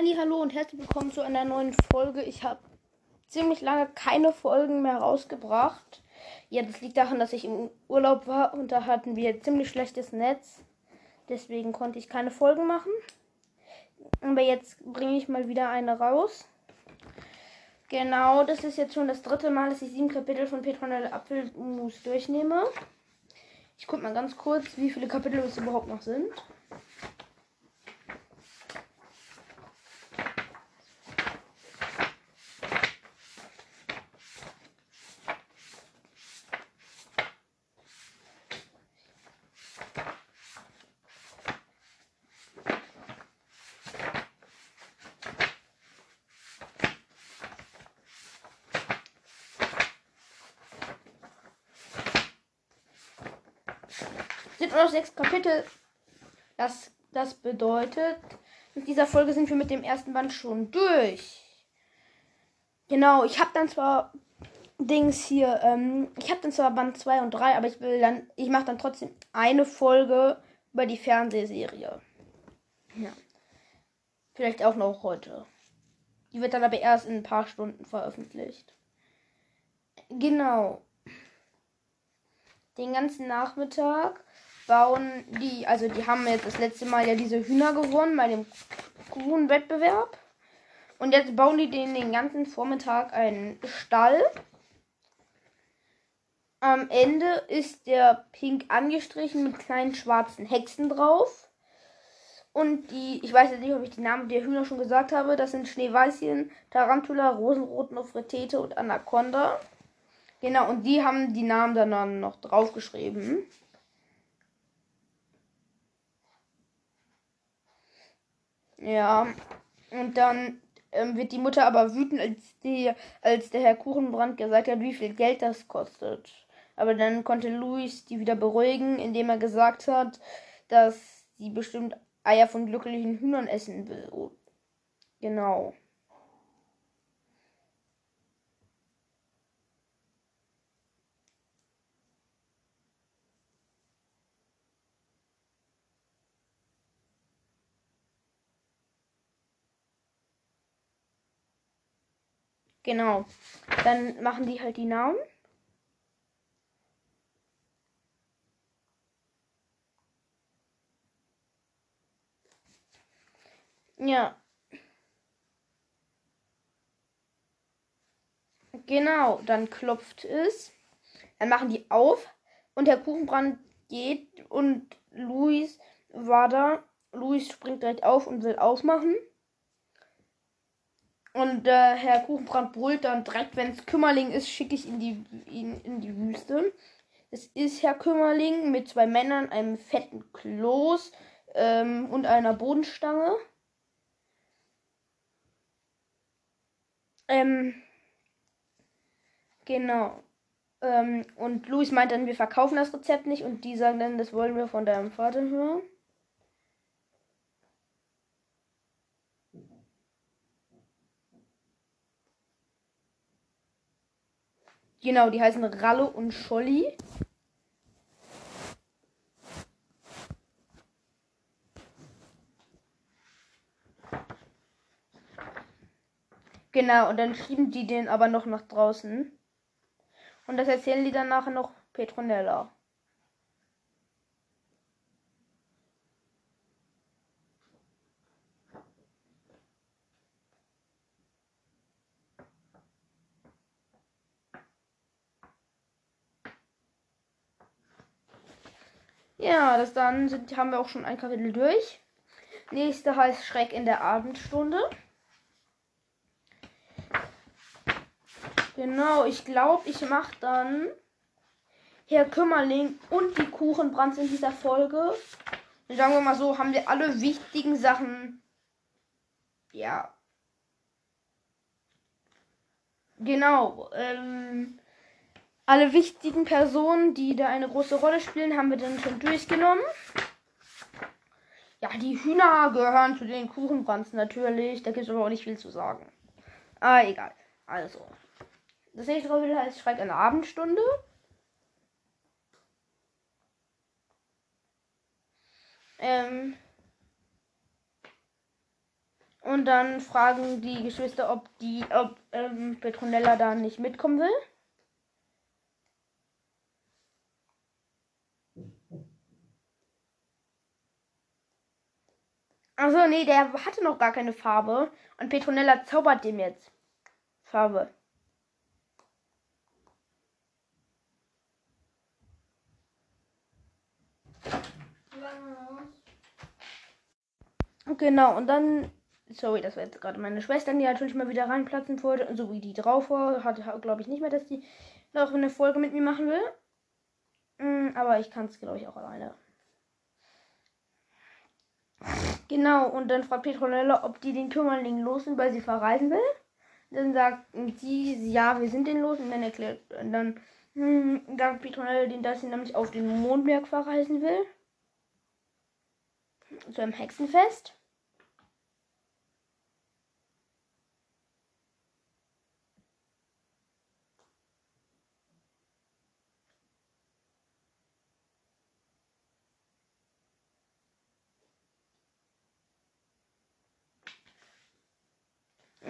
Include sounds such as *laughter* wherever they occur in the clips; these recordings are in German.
Hallo und herzlich willkommen zu einer neuen Folge. Ich habe ziemlich lange keine Folgen mehr rausgebracht. Ja, das liegt daran, dass ich im Urlaub war und da hatten wir ziemlich schlechtes Netz. Deswegen konnte ich keine Folgen machen. Aber jetzt bringe ich mal wieder eine raus. Genau, das ist jetzt schon das dritte Mal, dass ich sieben Kapitel von Petronelle Apfelmus durchnehme. Ich gucke mal ganz kurz, wie viele Kapitel es überhaupt noch sind. Sind nur noch sechs Kapitel. Das, das bedeutet, in dieser Folge sind wir mit dem ersten Band schon durch. Genau, ich habe dann zwar Dings hier, ähm, ich habe dann zwar Band 2 und 3, aber ich will dann, ich mache dann trotzdem eine Folge über die Fernsehserie. Ja. Vielleicht auch noch heute. Die wird dann aber erst in ein paar Stunden veröffentlicht. Genau. Den ganzen Nachmittag bauen die, also die haben jetzt das letzte Mal ja diese Hühner gewonnen bei dem Kuchenwettbewerb. Und jetzt bauen die den den ganzen Vormittag einen Stall. Am Ende ist der pink angestrichen mit kleinen schwarzen Hexen drauf. Und die, ich weiß jetzt nicht, ob ich die Namen der Hühner schon gesagt habe, das sind Schneeweißchen, Tarantula, Rosenrot, Nofretete und Anaconda. Genau, und die haben die Namen dann noch draufgeschrieben. Ja. Und dann ähm, wird die Mutter aber wütend, als, die, als der Herr Kuchenbrand gesagt hat, wie viel Geld das kostet. Aber dann konnte Luis die wieder beruhigen, indem er gesagt hat, dass sie bestimmt Eier von glücklichen Hühnern essen will. Genau. Genau. Dann machen die halt die Namen. Ja. Genau, dann klopft es. Dann machen die auf und der Kuchenbrand geht und Luis war da. Luis springt direkt auf und will aufmachen. Und äh, Herr Kuchenbrand brüllt dann direkt, wenn es Kümmerling ist, schicke ich ihn, die, ihn in die Wüste. Es ist Herr Kümmerling mit zwei Männern, einem fetten Kloß ähm, und einer Bodenstange. Ähm, genau. Ähm, und Luis meint dann, wir verkaufen das Rezept nicht und die sagen dann, das wollen wir von deinem Vater hören. Genau, die heißen Ralle und Scholli. Genau, und dann schieben die den aber noch nach draußen. Und das erzählen die dann nachher noch Petronella. Ja, das dann sind, haben wir auch schon ein Kapitel durch. Nächste heißt Schreck in der Abendstunde. Genau, ich glaube, ich mache dann Herr Kümmerling und die Kuchenbrands in dieser Folge. Und sagen wir mal so, haben wir alle wichtigen Sachen. Ja. Genau. Ähm, alle wichtigen Personen, die da eine große Rolle spielen, haben wir dann schon durchgenommen. Ja, die Hühner gehören zu den Kuchenbrands natürlich. Da gibt es aber auch nicht viel zu sagen. Ah, egal. Also. Das nächste Kapitel heißt Schreck in der Abendstunde. Ähm. Und dann fragen die Geschwister, ob die, ob ähm, Petronella da nicht mitkommen will. Also nee, der hatte noch gar keine Farbe. Und Petronella zaubert dem jetzt Farbe. Genau, und dann. Sorry, das war jetzt gerade meine Schwester, die natürlich mal wieder reinplatzen wollte. So wie die drauf war. Hatte, glaube ich, nicht mehr, dass die noch eine Folge mit mir machen will. Mm, aber ich kann es, glaube ich, auch alleine. Genau, und dann fragt Petronella, ob die den Kümmerling los sind, weil sie verreisen will. Dann sagt sie, ja, wir sind den los. Und dann erklärt, und dann hm, sagt Petronella den, dass sie nämlich auf den Mondberg verreisen will. Zu einem Hexenfest.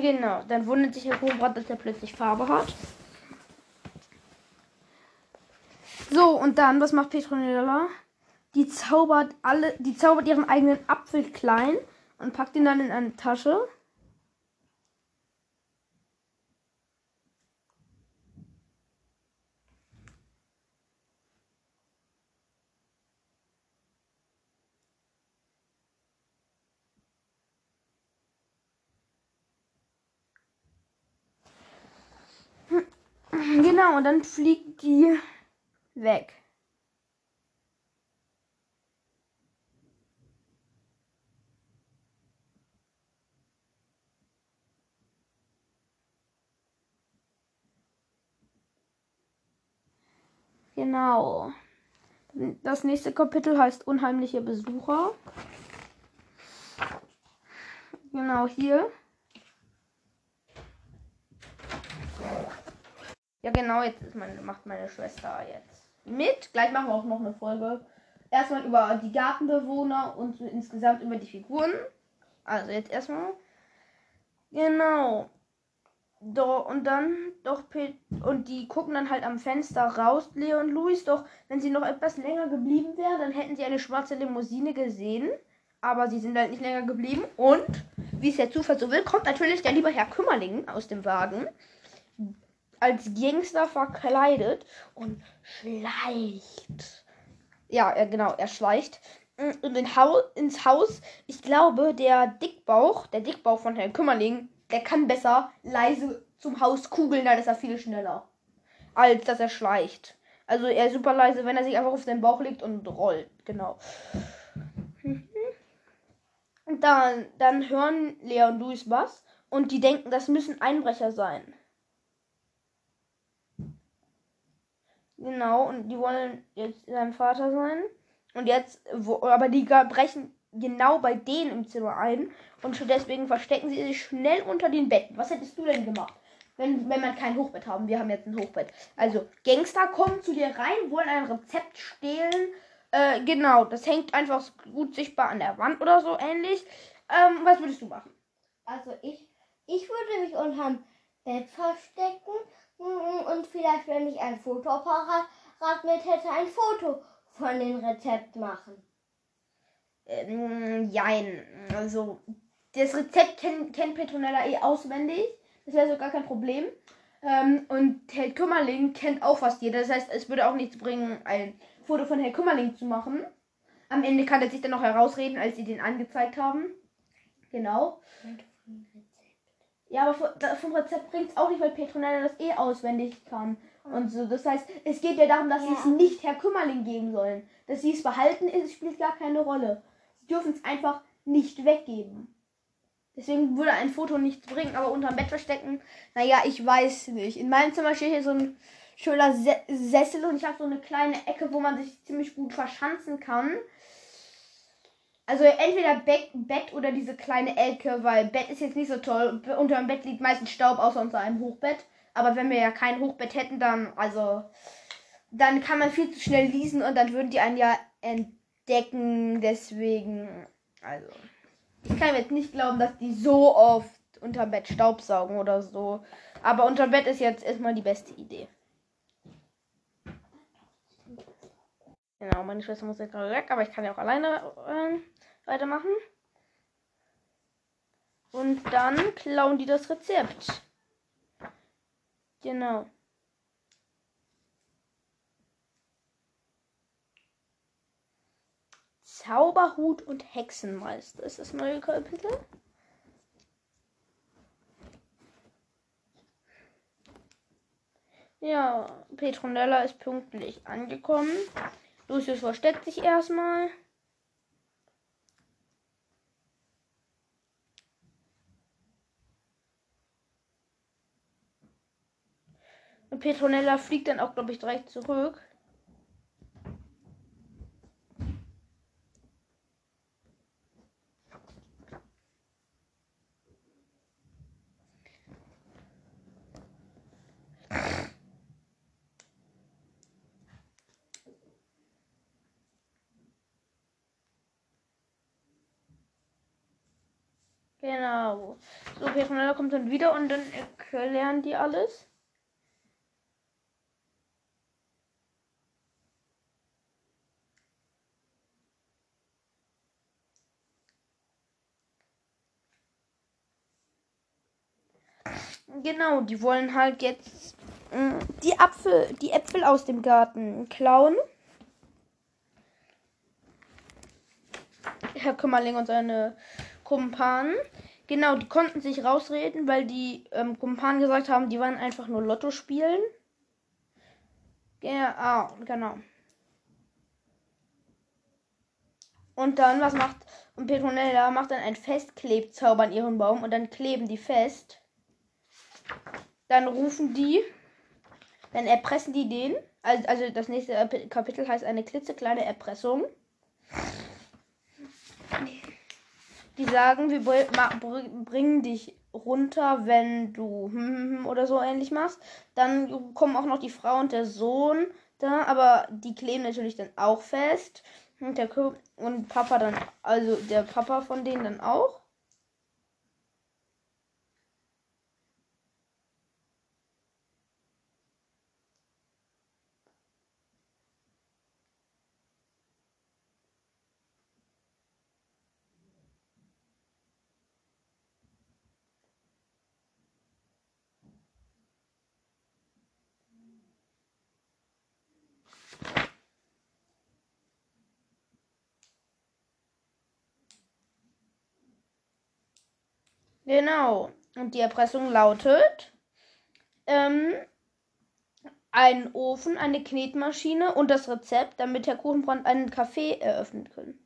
Genau, dann wundert sich Herr Kobrat, dass er plötzlich Farbe hat. So, und dann, was macht Petronella? Die zaubert alle, die zaubert ihren eigenen Apfel klein und packt ihn dann in eine Tasche. Genau, und dann fliegt die weg. Genau. Das nächste Kapitel heißt Unheimliche Besucher. Genau hier. Ja, genau, jetzt meine, macht meine Schwester jetzt mit. Gleich machen wir auch noch eine Folge. Erstmal über die Gartenbewohner und insgesamt über die Figuren. Also jetzt erstmal. Genau. Do, und dann doch und die gucken dann halt am Fenster raus, Leo und Luis. Doch wenn sie noch etwas länger geblieben wären, dann hätten sie eine schwarze Limousine gesehen. Aber sie sind halt nicht länger geblieben. Und wie es der Zufall so will, kommt natürlich der liebe Herr Kümmerling aus dem Wagen als Gangster verkleidet und schleicht. Ja, er, genau, er schleicht in den ha ins Haus. Ich glaube, der Dickbauch, der Dickbauch von Herrn Kümmerling, der kann besser leise zum Haus kugeln, dann ist er viel schneller. Als dass er schleicht. Also er ist super leise, wenn er sich einfach auf den Bauch legt und rollt. Genau. Und dann, dann hören Lea und Luis was und die denken, das müssen Einbrecher sein. Genau, und die wollen jetzt sein Vater sein. Und jetzt, wo, aber die brechen genau bei denen im Zimmer ein. Und deswegen verstecken sie sich schnell unter den Betten. Was hättest du denn gemacht? Wenn, wenn man kein Hochbett haben. Wir haben jetzt ein Hochbett. Also, Gangster kommen zu dir rein, wollen ein Rezept stehlen. Äh, genau, das hängt einfach gut sichtbar an der Wand oder so ähnlich. Ähm, was würdest du machen? Also ich, ich würde mich unterm Bett verstecken und vielleicht, wenn ich ein Fotoapparat mit hätte, ein Foto von dem Rezept machen. Ähm, jein. Also, das Rezept kennt, kennt Petronella eh auswendig. Das wäre so gar kein Problem. Ähm, und Herr Kümmerling kennt auch fast jeder. Das heißt, es würde auch nichts bringen, ein Foto von Herr Kümmerling zu machen. Am Ende kann er sich dann noch herausreden, als sie den angezeigt haben. Genau. Ja, aber vom Rezept bringt es auch nicht, weil Petronella das eh auswendig kann. Und so. Das heißt, es geht ja darum, dass ja. sie es nicht Herr Kümmerling geben sollen. Dass sie es behalten, ist, spielt gar keine Rolle. Sie dürfen es einfach nicht weggeben. Deswegen würde ein Foto nichts bringen, aber unterm Bett verstecken, naja, ich weiß nicht. In meinem Zimmer steht hier so ein schöner Sessel und ich habe so eine kleine Ecke, wo man sich ziemlich gut verschanzen kann. Also entweder Bett, Bett oder diese kleine Ecke, weil Bett ist jetzt nicht so toll. Unter dem Bett liegt meistens Staub, außer unter einem Hochbett. Aber wenn wir ja kein Hochbett hätten, dann, also, dann kann man viel zu schnell lesen und dann würden die einen ja entdecken. Deswegen, also. Ich kann jetzt nicht glauben, dass die so oft unter Bett Staubsaugen oder so. Aber unter Bett ist jetzt erstmal die beste Idee. Genau, meine Schwester muss jetzt gerade weg, aber ich kann ja auch alleine äh, weitermachen. Und dann klauen die das Rezept. Genau. Zauberhut und Hexenmeister ist das neue Kapitel. Ja, Petronella ist pünktlich angekommen. Lucius versteckt sich erstmal. Und Petronella fliegt dann auch, glaube ich, direkt zurück. Genau. So, Petronella kommt dann wieder und dann erklären die alles. Genau, die wollen halt jetzt mh, die Apfel, die Äpfel aus dem Garten klauen. Herr Kümmerling und seine Kumpanen. Genau, die konnten sich rausreden, weil die ähm, Kumpanen gesagt haben, die waren einfach nur Lotto spielen. Ja, ah, genau. Und dann, was macht und Petronella macht dann ein Festklebzauber an ihrem Baum und dann kleben die fest. Dann rufen die, dann erpressen die den. Also, also das nächste Kapitel heißt eine klitzekleine Erpressung. Die sagen, wir bringen dich runter, wenn du hm, hm, hm, oder so ähnlich machst. Dann kommen auch noch die Frau und der Sohn da, aber die kleben natürlich dann auch fest. Und der und Papa dann, also der Papa von denen dann auch. Genau. Und die Erpressung lautet, ähm, einen Ofen, eine Knetmaschine und das Rezept, damit Herr Kuchenbrand einen Café eröffnen können.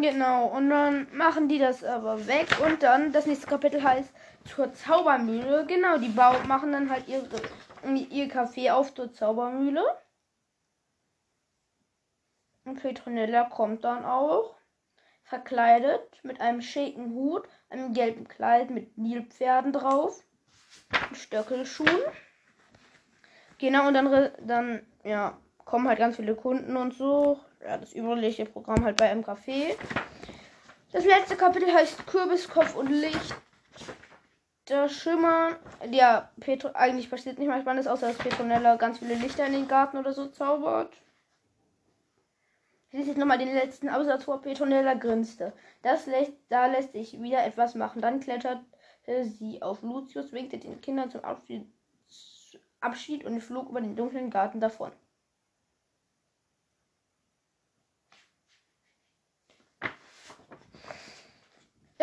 Genau, und dann machen die das aber weg und dann das nächste Kapitel heißt zur Zaubermühle. Genau, die Bau machen dann halt ihre, ihr Kaffee auf zur Zaubermühle. Und Petronella kommt dann auch, verkleidet mit einem schicken Hut, einem gelben Kleid mit Nilpferden drauf, Stöckelschuhen. Genau, und dann, dann ja, kommen halt ganz viele Kunden und so ja, das übliche Programm halt bei einem Café. Das letzte Kapitel heißt Kürbiskopf und Licht. Der Schimmer. Ja, Petro, eigentlich passiert nicht mal Spannendes, außer dass Petronella ganz viele Lichter in den Garten oder so zaubert. Ich lese jetzt nochmal den letzten Absatz vor. Petronella grinste. Das lässt, da lässt sich wieder etwas machen. Dann kletterte sie auf Lucius, winkte den Kindern zum Abschied, Abschied und flog über den dunklen Garten davon.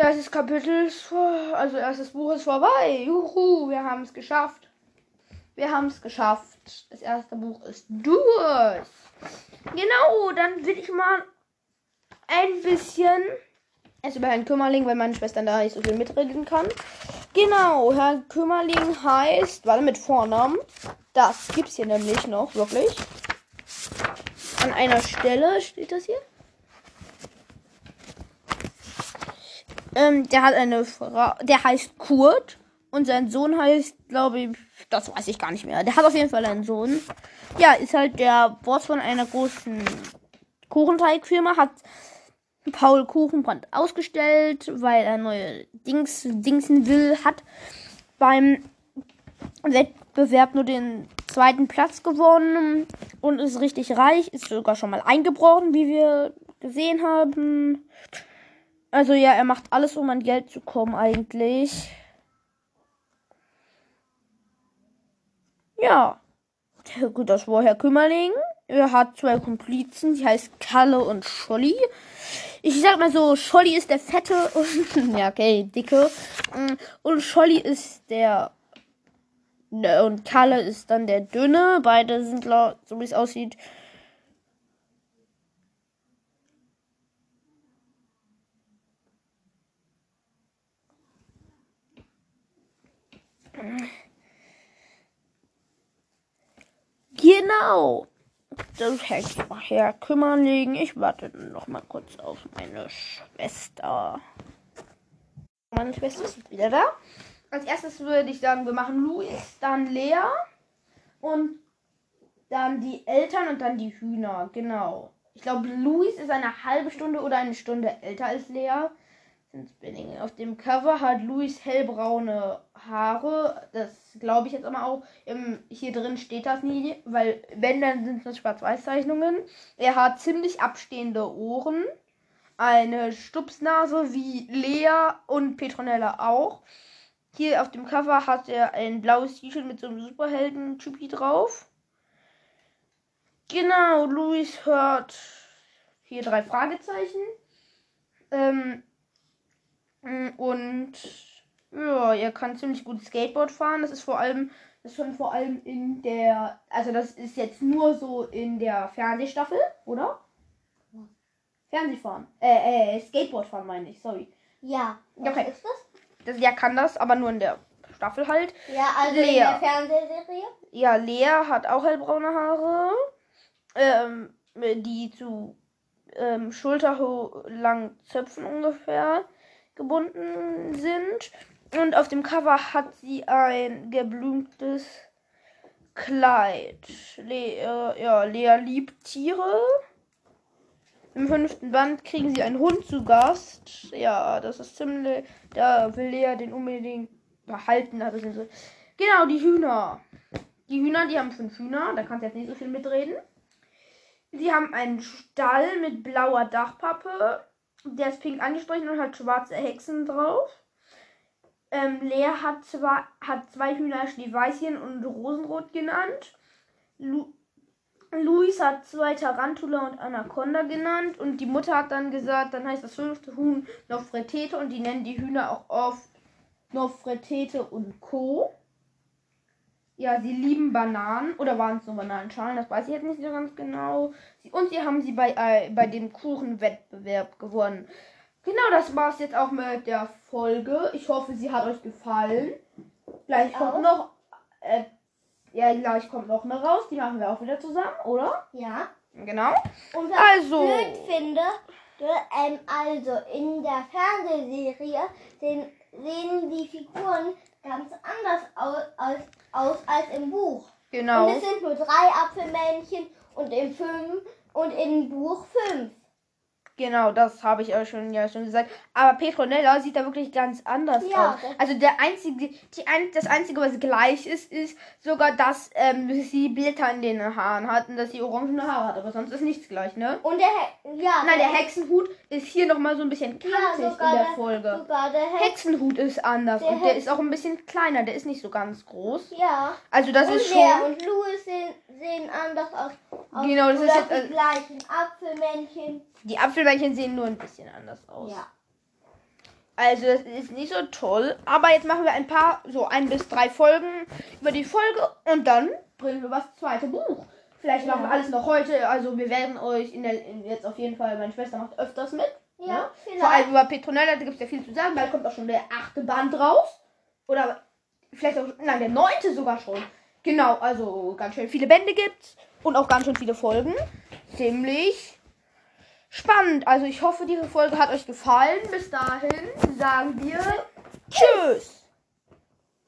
Erstes Kapitel also erstes Buch ist vorbei. Juhu, wir haben es geschafft. Wir haben es geschafft. Das erste Buch ist durch. Genau, dann will ich mal ein bisschen Erst über Herrn Kümmerling, weil meine Schwester da nicht so viel mitreden kann. Genau, Herr Kümmerling heißt, warte mit Vornamen. Das gibt's hier nämlich noch, wirklich. An einer Stelle steht das hier. Ähm, der hat eine Frau, der heißt Kurt und sein Sohn heißt, glaube ich, das weiß ich gar nicht mehr. Der hat auf jeden Fall einen Sohn. Ja, ist halt der Boss von einer großen Kuchenteigfirma, hat Paul Kuchenbrand ausgestellt, weil er neue Dings, Dingsen will, hat beim Wettbewerb nur den zweiten Platz gewonnen und ist richtig reich, ist sogar schon mal eingebrochen, wie wir gesehen haben. Also ja, er macht alles, um an Geld zu kommen eigentlich. Ja. *laughs* Gut, das war Herr Kümmerling. Er hat zwei Komplizen, die heißt Kalle und Scholli. Ich sag mal so, Scholli ist der fette und *laughs* ja, okay, dicke. Mm, und Scholli ist der und Kalle ist dann der dünne. Beide sind so wie es aussieht. Genau. Das nachher kümmern liegen. Ich warte noch mal kurz auf meine Schwester. Meine Schwester ist wieder da. Als erstes würde ich sagen, wir machen Luis, dann Lea und dann die Eltern und dann die Hühner. Genau. Ich glaube, Luis ist eine halbe Stunde oder eine Stunde älter als Lea. Spinning. Auf dem Cover hat Luis hellbraune Haare. Das glaube ich jetzt aber auch. Im, hier drin steht das nie, weil wenn, dann sind es Schwarz-Weiß-Zeichnungen. Er hat ziemlich abstehende Ohren. Eine Stupsnase wie Lea und Petronella auch. Hier auf dem Cover hat er ein blaues T-Shirt mit so einem Superhelden-Typi drauf. Genau, Luis hört hier drei Fragezeichen. Ähm, und ja, er kann ziemlich gut Skateboard fahren. Das ist vor allem, das ist schon vor allem in der, also das ist jetzt nur so in der Fernsehstaffel, oder? Fernsehfahren. Äh, äh, Skateboard fahren meine ich, sorry. Ja. Okay. ist das? das? Ja, kann das, aber nur in der Staffel halt. Ja, also Lea. in der Fernsehserie. Ja, Lea hat auch hellbraune Haare. Ähm, die zu ähm, schulterlangen Zöpfen ungefähr gebunden sind. Und auf dem Cover hat sie ein geblümtes Kleid. Lea, ja, Lea liebt Tiere. Im fünften Band kriegen sie einen Hund zu Gast. Ja, das ist ziemlich. Da will Lea den unbedingt behalten. So. Genau, die Hühner. Die Hühner, die haben fünf Hühner. Da kannst du jetzt nicht so viel mitreden. Sie haben einen Stall mit blauer Dachpappe. Der ist pink angesprochen und hat schwarze Hexen drauf. Ähm, Lea hat, zwar, hat zwei Hühner Schneeweißchen und Rosenrot genannt. Lu Luis hat zwei Tarantula und Anaconda genannt. Und die Mutter hat dann gesagt, dann heißt das fünfte Huhn Nofretete und die nennen die Hühner auch oft Nofretete und Co. Ja, sie lieben Bananen. Oder waren es nur Bananenschalen? Das weiß ich jetzt nicht so ganz genau. Und sie haben sie bei, äh, bei dem Kuchenwettbewerb gewonnen. Genau, das war es jetzt auch mit der Folge. Ich hoffe, sie hat euch gefallen. Gleich kommt auch. noch. Äh, ja, gleich kommt noch eine raus. Die machen wir auch wieder zusammen, oder? Ja. Genau. Und was also. ich blöd finde, ähm, also in der Fernsehserie sehen, sehen die Figuren ganz anders aus, aus, aus als im Buch. Genau. Und es sind nur drei Apfelmännchen und im Film und im Buch fünf. Genau, das habe ich auch schon ja schon gesagt. Aber Petronella sieht da wirklich ganz anders ja, aus. Also der einzige, die ein, das einzige, was gleich ist, ist sogar, dass ähm, sie Blätter in den Haaren hat und dass sie orangene Haare hat. Aber sonst ist nichts gleich, ne? Und der He ja. Nein, der, der Hexenhut ist hier noch mal so ein bisschen kantig ja, in der, der Folge. Der Hexenhut ist anders der und der ist auch ein bisschen kleiner. Der ist nicht so ganz groß. Ja. Also das und ist schon. Und Louis sehen, sehen anders aus. aus genau, das ist jetzt die gleichen Apfelmännchen. Die Apfelmännchen sehen nur ein bisschen anders aus. Ja. Also das ist nicht so toll. Aber jetzt machen wir ein paar, so ein bis drei Folgen über die Folge und dann bringen wir das zweite Buch. Vielleicht machen wir alles noch heute. Also wir werden euch in der in jetzt auf jeden Fall, meine Schwester macht öfters mit. Ja, ne? vielleicht. Vor allem über Petronella, da gibt es ja viel zu sagen. Bald kommt auch schon der achte Band raus. Oder vielleicht auch, nein, der neunte sogar schon. Genau, also ganz schön viele Bände gibt's und auch ganz schön viele Folgen. Ziemlich spannend. Also ich hoffe, diese Folge hat euch gefallen. Bis dahin sagen wir Tschüss.